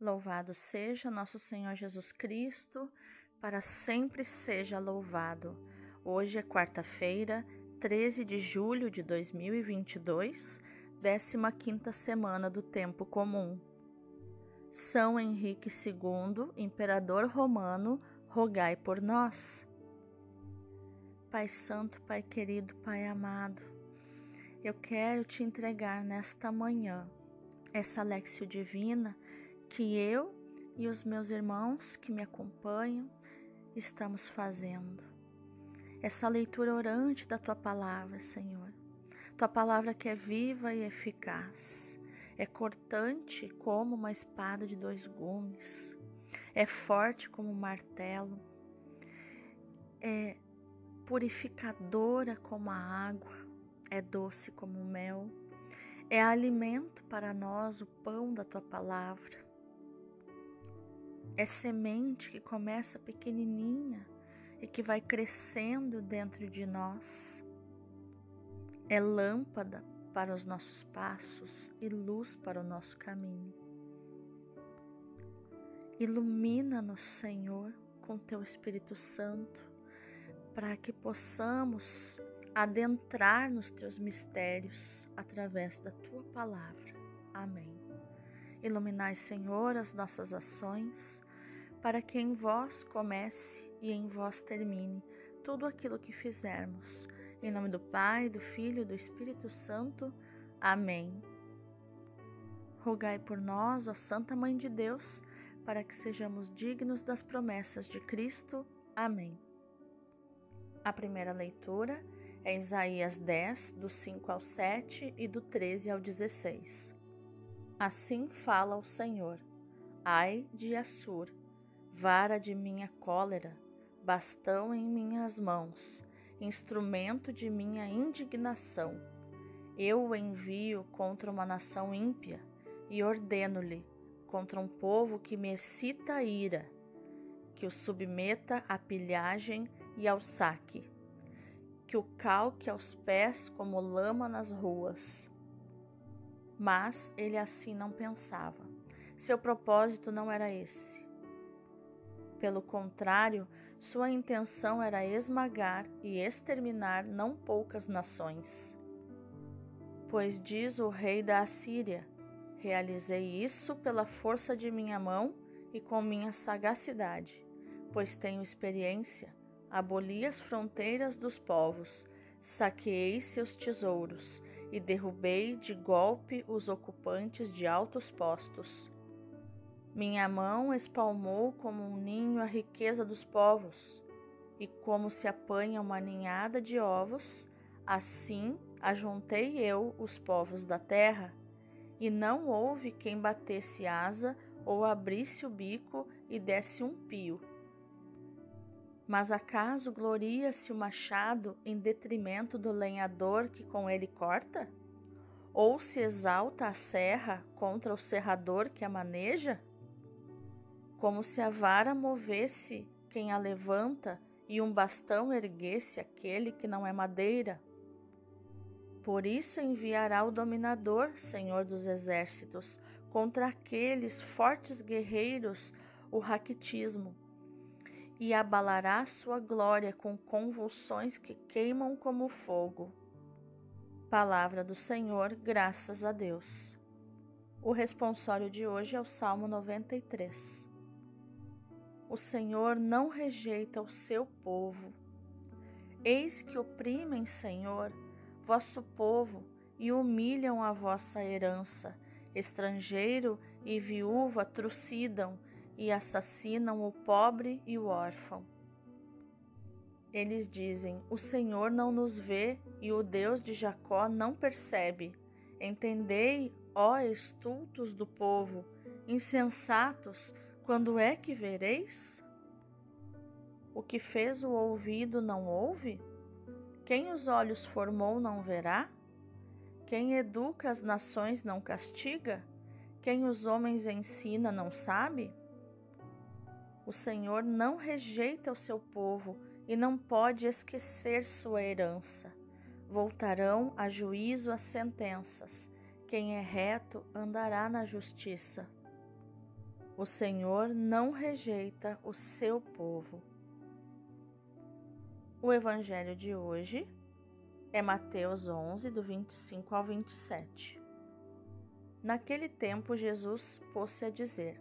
Louvado seja nosso Senhor Jesus Cristo, para sempre seja louvado. Hoje é quarta-feira, 13 de julho de 2022, 15ª semana do tempo comum. São Henrique II, imperador romano, rogai por nós. Pai santo, Pai querido, Pai amado, eu quero te entregar nesta manhã essa lexio divina que eu e os meus irmãos que me acompanham estamos fazendo. Essa leitura orante da tua palavra, Senhor. Tua palavra que é viva e eficaz, é cortante como uma espada de dois gumes, é forte como um martelo, é purificadora como a água, é doce como o mel, é alimento para nós o pão da tua palavra é semente que começa pequenininha e que vai crescendo dentro de nós. É lâmpada para os nossos passos e luz para o nosso caminho. Ilumina-nos, Senhor, com teu Espírito Santo, para que possamos adentrar nos teus mistérios através da tua palavra. Amém. Iluminai, Senhor, as nossas ações para que em vós comece e em vós termine tudo aquilo que fizermos. Em nome do Pai, do Filho e do Espírito Santo. Amém. Rogai por nós, ó Santa Mãe de Deus, para que sejamos dignos das promessas de Cristo. Amém. A primeira leitura é Isaías 10, do 5 ao 7 e do 13 ao 16. Assim fala o Senhor: Ai de Assur, vara de minha cólera, bastão em minhas mãos, instrumento de minha indignação. Eu o envio contra uma nação ímpia e ordeno-lhe contra um povo que me excita a ira, que o submeta à pilhagem e ao saque, que o calque aos pés como lama nas ruas. Mas ele assim não pensava. Seu propósito não era esse. Pelo contrário, sua intenção era esmagar e exterminar não poucas nações. Pois diz o rei da Assíria: Realizei isso pela força de minha mão e com minha sagacidade, pois tenho experiência. Aboli as fronteiras dos povos, saqueei seus tesouros e derrubei de golpe os ocupantes de altos postos. Minha mão espalmou como um ninho a riqueza dos povos, e como se apanha uma ninhada de ovos, assim ajuntei eu os povos da terra, e não houve quem batesse asa ou abrisse o bico e desse um pio. Mas acaso gloria-se o machado em detrimento do lenhador que com ele corta? Ou se exalta a serra contra o serrador que a maneja? como se a vara movesse quem a levanta e um bastão erguesse aquele que não é madeira. Por isso enviará o dominador, Senhor dos exércitos, contra aqueles fortes guerreiros o raquitismo, e abalará sua glória com convulsões que queimam como fogo. Palavra do Senhor, graças a Deus. O responsório de hoje é o Salmo 93. O Senhor não rejeita o seu povo. Eis que oprimem, Senhor, vosso povo e humilham a vossa herança. Estrangeiro e viúva trucidam e assassinam o pobre e o órfão. Eles dizem: O Senhor não nos vê e o Deus de Jacó não percebe. Entendei, ó estultos do povo, insensatos, quando é que vereis? O que fez o ouvido não ouve? Quem os olhos formou não verá? Quem educa as nações não castiga? Quem os homens ensina não sabe? O Senhor não rejeita o seu povo e não pode esquecer sua herança. Voltarão a juízo as sentenças. Quem é reto andará na justiça. O Senhor não rejeita o seu povo. O evangelho de hoje é Mateus 11, do 25 ao 27. Naquele tempo, Jesus pôs-se a dizer: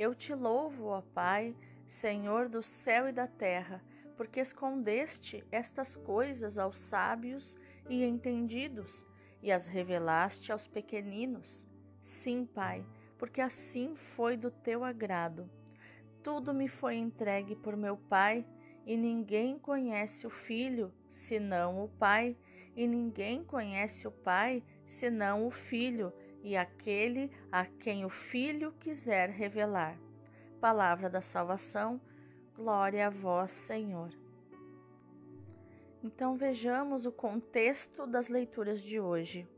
Eu te louvo, ó Pai, Senhor do céu e da terra, porque escondeste estas coisas aos sábios e entendidos e as revelaste aos pequeninos. Sim, Pai, porque assim foi do teu agrado. Tudo me foi entregue por meu Pai e ninguém conhece o Filho senão o Pai, e ninguém conhece o Pai senão o Filho, e aquele a quem o Filho quiser revelar. Palavra da salvação, glória a vós, Senhor. Então vejamos o contexto das leituras de hoje.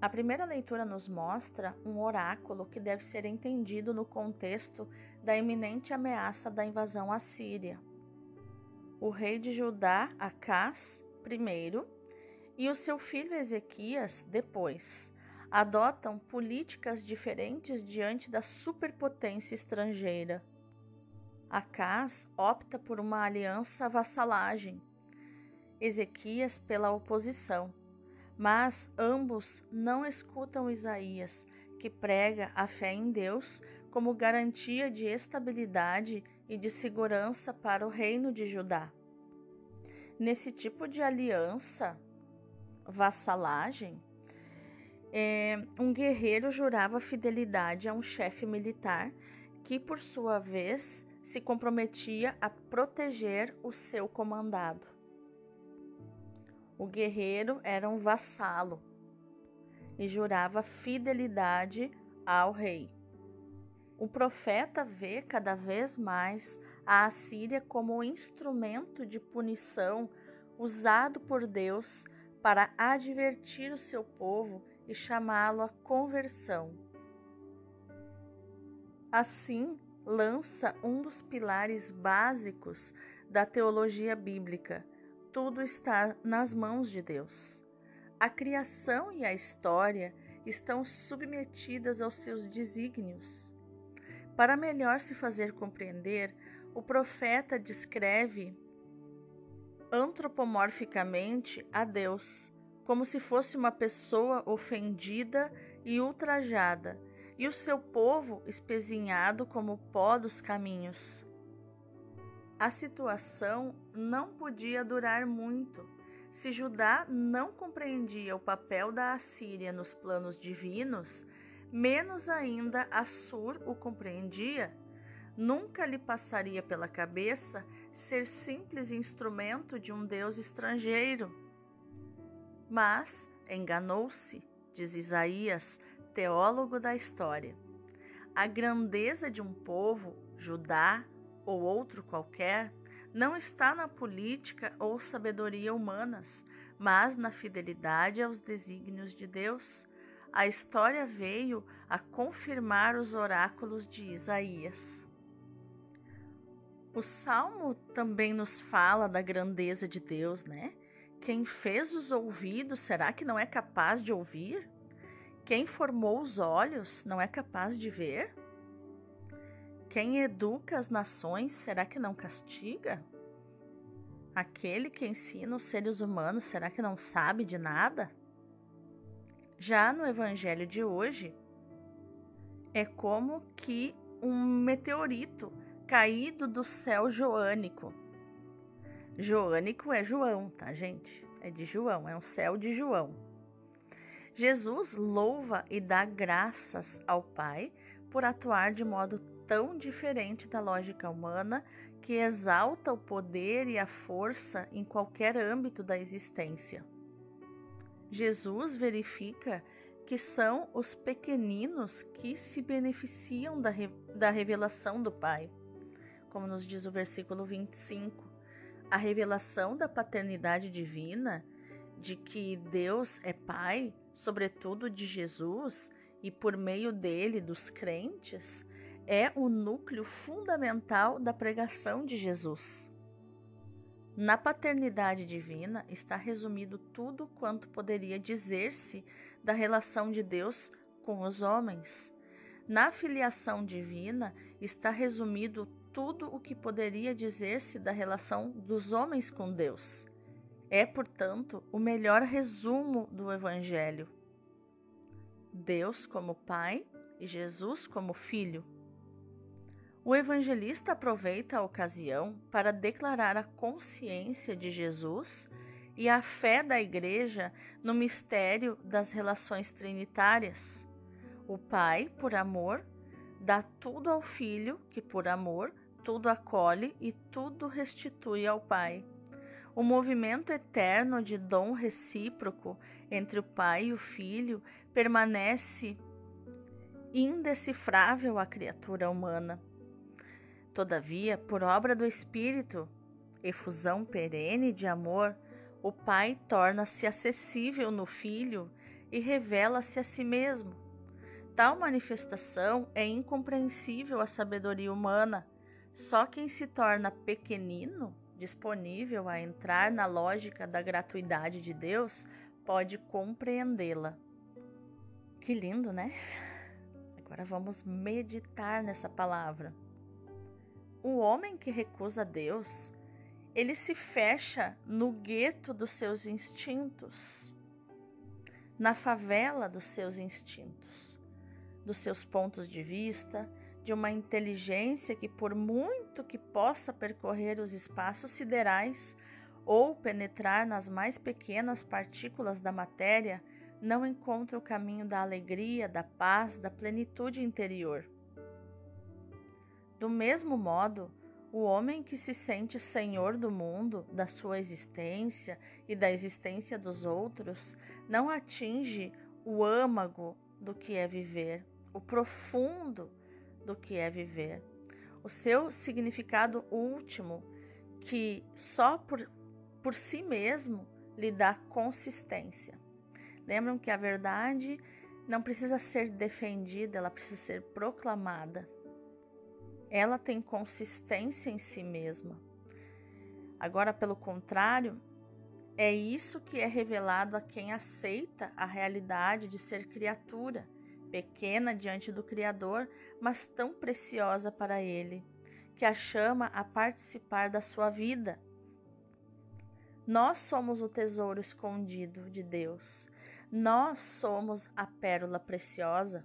A primeira leitura nos mostra um oráculo que deve ser entendido no contexto da iminente ameaça da invasão assíria o rei de Judá, Acás, primeiro, e o seu filho Ezequias, depois, adotam políticas diferentes diante da superpotência estrangeira. Acás opta por uma aliança vassalagem, Ezequias pela oposição, mas ambos não escutam Isaías, que prega a fé em Deus como garantia de estabilidade e de segurança para o reino de Judá. Nesse tipo de aliança, vassalagem, é, um guerreiro jurava fidelidade a um chefe militar que, por sua vez, se comprometia a proteger o seu comandado. O guerreiro era um vassalo e jurava fidelidade ao rei. O profeta vê cada vez mais a Assíria como um instrumento de punição usado por Deus para advertir o seu povo e chamá-lo à conversão. Assim, lança um dos pilares básicos da teologia bíblica: tudo está nas mãos de Deus. A criação e a história estão submetidas aos seus desígnios. Para melhor se fazer compreender, o profeta descreve antropomorficamente a Deus, como se fosse uma pessoa ofendida e ultrajada, e o seu povo espezinhado como pó dos caminhos. A situação não podia durar muito. Se Judá não compreendia o papel da Assíria nos planos divinos, menos ainda Assur o compreendia, nunca lhe passaria pela cabeça ser simples instrumento de um Deus estrangeiro. Mas enganou-se, diz Isaías, teólogo da história. A grandeza de um povo, Judá ou outro qualquer, não está na política ou sabedoria humanas, mas na fidelidade aos desígnios de Deus a história veio a confirmar os oráculos de Isaías. O salmo também nos fala da grandeza de Deus, né? Quem fez os ouvidos, será que não é capaz de ouvir? Quem formou os olhos, não é capaz de ver? Quem educa as nações, será que não castiga? Aquele que ensina os seres humanos, será que não sabe de nada? Já no evangelho de hoje, é como que um meteorito caído do céu joânico. Joânico é João, tá, gente? É de João, é um céu de João. Jesus louva e dá graças ao Pai por atuar de modo tão diferente da lógica humana que exalta o poder e a força em qualquer âmbito da existência. Jesus verifica que são os pequeninos que se beneficiam da, re da revelação do Pai. Como nos diz o versículo 25, a revelação da paternidade divina, de que Deus é Pai, sobretudo de Jesus, e por meio dele dos crentes, é o núcleo fundamental da pregação de Jesus. Na paternidade divina está resumido tudo quanto poderia dizer-se da relação de Deus com os homens. Na filiação divina está resumido tudo o que poderia dizer-se da relação dos homens com Deus. É, portanto, o melhor resumo do Evangelho. Deus como Pai e Jesus como Filho. O evangelista aproveita a ocasião para declarar a consciência de Jesus e a fé da Igreja no mistério das relações trinitárias. O Pai, por amor, dá tudo ao Filho, que por amor tudo acolhe e tudo restitui ao Pai. O movimento eterno de dom recíproco entre o Pai e o Filho permanece indecifrável à criatura humana. Todavia, por obra do Espírito, efusão perene de amor, o Pai torna-se acessível no Filho e revela-se a si mesmo. Tal manifestação é incompreensível à sabedoria humana. Só quem se torna pequenino, disponível a entrar na lógica da gratuidade de Deus, pode compreendê-la. Que lindo, né? Agora vamos meditar nessa palavra. O homem que recusa Deus, ele se fecha no gueto dos seus instintos, na favela dos seus instintos, dos seus pontos de vista, de uma inteligência que, por muito que possa percorrer os espaços siderais ou penetrar nas mais pequenas partículas da matéria, não encontra o caminho da alegria, da paz, da plenitude interior. Do mesmo modo, o homem que se sente senhor do mundo, da sua existência e da existência dos outros, não atinge o âmago do que é viver, o profundo do que é viver, o seu significado último, que só por, por si mesmo lhe dá consistência. Lembram que a verdade não precisa ser defendida, ela precisa ser proclamada. Ela tem consistência em si mesma. Agora, pelo contrário, é isso que é revelado a quem aceita a realidade de ser criatura, pequena diante do Criador, mas tão preciosa para ele, que a chama a participar da sua vida. Nós somos o tesouro escondido de Deus nós somos a pérola preciosa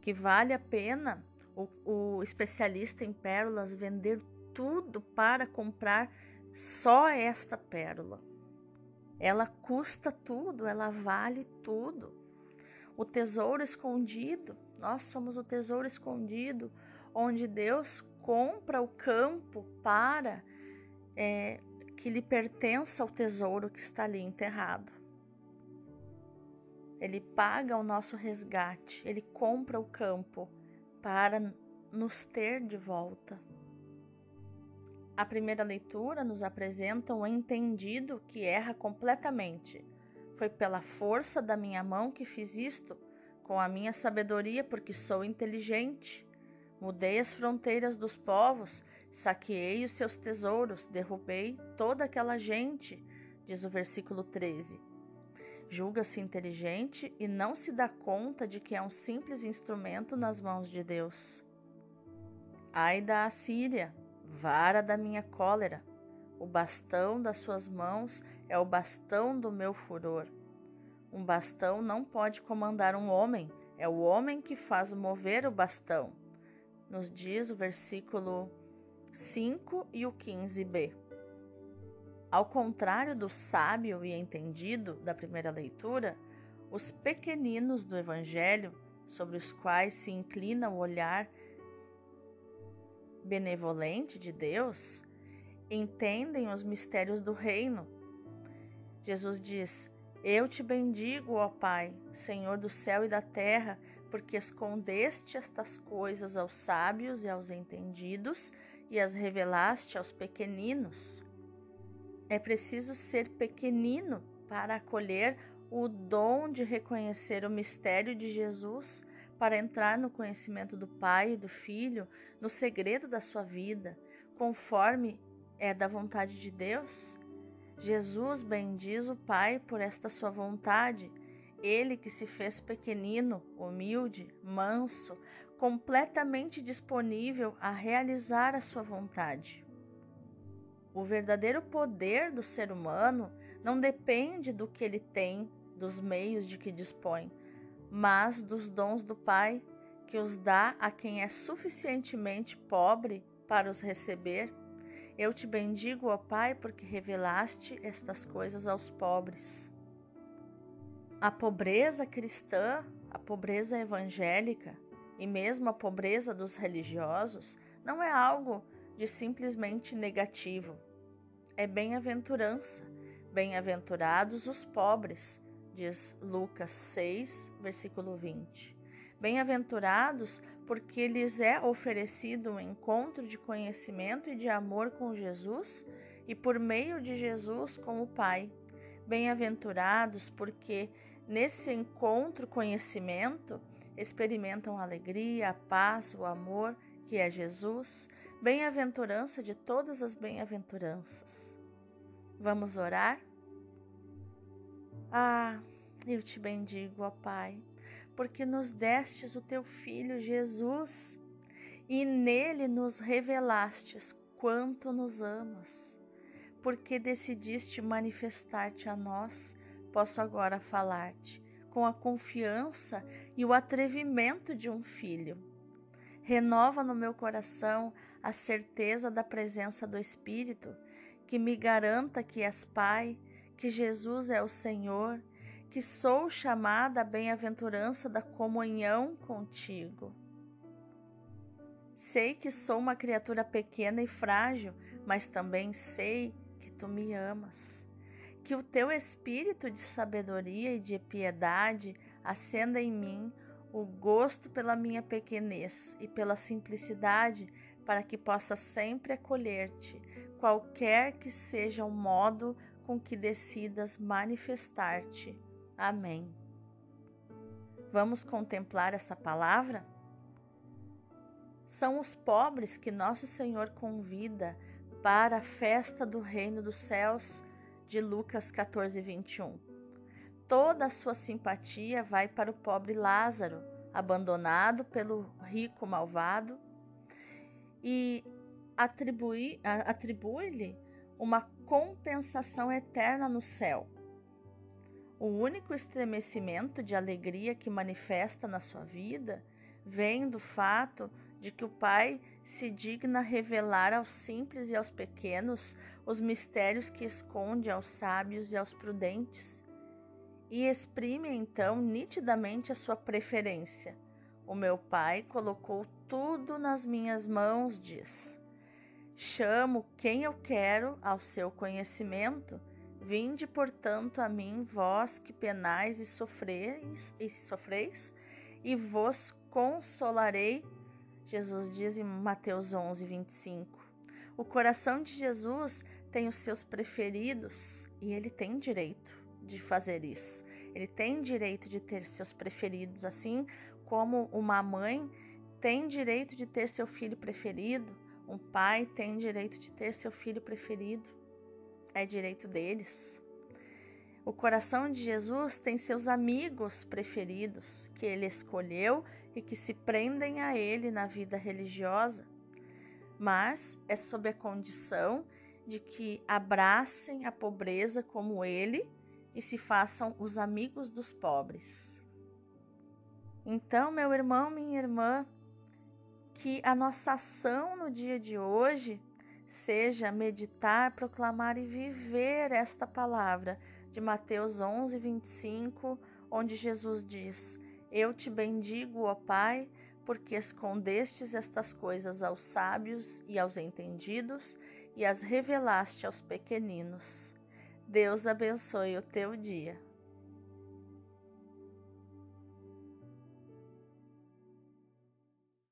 que vale a pena o, o especialista em pérolas vender tudo para comprar só esta pérola. Ela custa tudo, ela vale tudo. O tesouro escondido, nós somos o tesouro escondido, onde Deus compra o campo para é, que lhe pertença ao tesouro que está ali enterrado. Ele paga o nosso resgate, ele compra o campo para nos ter de volta. A primeira leitura nos apresenta um entendido que erra completamente. Foi pela força da minha mão que fiz isto, com a minha sabedoria, porque sou inteligente. Mudei as fronteiras dos povos, saqueei os seus tesouros, derrubei toda aquela gente, diz o versículo 13. Julga-se inteligente e não se dá conta de que é um simples instrumento nas mãos de Deus. Ai da Assíria, vara da minha cólera, o bastão das suas mãos é o bastão do meu furor. Um bastão não pode comandar um homem, é o homem que faz mover o bastão. Nos diz o versículo 5 e o 15b. Ao contrário do sábio e entendido da primeira leitura, os pequeninos do Evangelho, sobre os quais se inclina o olhar benevolente de Deus, entendem os mistérios do reino. Jesus diz: Eu te bendigo, ó Pai, Senhor do céu e da terra, porque escondeste estas coisas aos sábios e aos entendidos e as revelaste aos pequeninos. É preciso ser pequenino para acolher o dom de reconhecer o mistério de Jesus, para entrar no conhecimento do Pai e do Filho, no segredo da sua vida, conforme é da vontade de Deus. Jesus bendiz o Pai por esta sua vontade ele que se fez pequenino, humilde, manso, completamente disponível a realizar a sua vontade. O verdadeiro poder do ser humano não depende do que ele tem, dos meios de que dispõe, mas dos dons do Pai, que os dá a quem é suficientemente pobre para os receber. Eu te bendigo, ó Pai, porque revelaste estas coisas aos pobres. A pobreza cristã, a pobreza evangélica e mesmo a pobreza dos religiosos não é algo de simplesmente negativo. É bem-aventurança. Bem-aventurados os pobres, diz Lucas 6, versículo 20. Bem-aventurados porque lhes é oferecido um encontro de conhecimento e de amor com Jesus e por meio de Jesus com o Pai. Bem-aventurados porque nesse encontro conhecimento experimentam alegria, a paz, o amor que é Jesus bem-aventurança de todas as bem-aventuranças. Vamos orar? Ah, eu te bendigo, ó Pai, porque nos destes o teu Filho Jesus e nele nos revelastes quanto nos amas. Porque decidiste manifestar-te a nós, posso agora falar-te com a confiança e o atrevimento de um filho. Renova no meu coração a certeza da presença do Espírito, que me garanta que és Pai, que Jesus é o Senhor, que sou chamada à bem-aventurança da comunhão contigo. Sei que sou uma criatura pequena e frágil, mas também sei que tu me amas. Que o teu espírito de sabedoria e de piedade acenda em mim o gosto pela minha pequenez e pela simplicidade para que possa sempre acolher-te, qualquer que seja o modo com que decidas manifestar-te. Amém. Vamos contemplar essa palavra? São os pobres que nosso Senhor convida para a festa do reino dos céus de Lucas 14, 21. Toda a sua simpatia vai para o pobre Lázaro, abandonado pelo rico malvado e atribui-lhe uma compensação eterna no céu. O único estremecimento de alegria que manifesta na sua vida vem do fato de que o Pai se digna revelar aos simples e aos pequenos os mistérios que esconde aos sábios e aos prudentes, e exprime então nitidamente a sua preferência. O meu Pai colocou tudo nas minhas mãos, diz. Chamo quem eu quero ao seu conhecimento. Vinde, portanto, a mim, vós que penais e sofreis, e sofreis, e vos consolarei. Jesus diz em Mateus 11, 25. O coração de Jesus tem os seus preferidos e ele tem direito de fazer isso. Ele tem direito de ter seus preferidos, assim como uma mãe tem direito de ter seu filho preferido, um pai tem direito de ter seu filho preferido, é direito deles. O coração de Jesus tem seus amigos preferidos que ele escolheu e que se prendem a ele na vida religiosa, mas é sob a condição de que abracem a pobreza como ele e se façam os amigos dos pobres. Então, meu irmão, minha irmã, que a nossa ação no dia de hoje seja meditar, proclamar e viver esta palavra de Mateus 11, 25, onde Jesus diz: Eu te bendigo, ó Pai, porque escondestes estas coisas aos sábios e aos entendidos e as revelaste aos pequeninos. Deus abençoe o teu dia.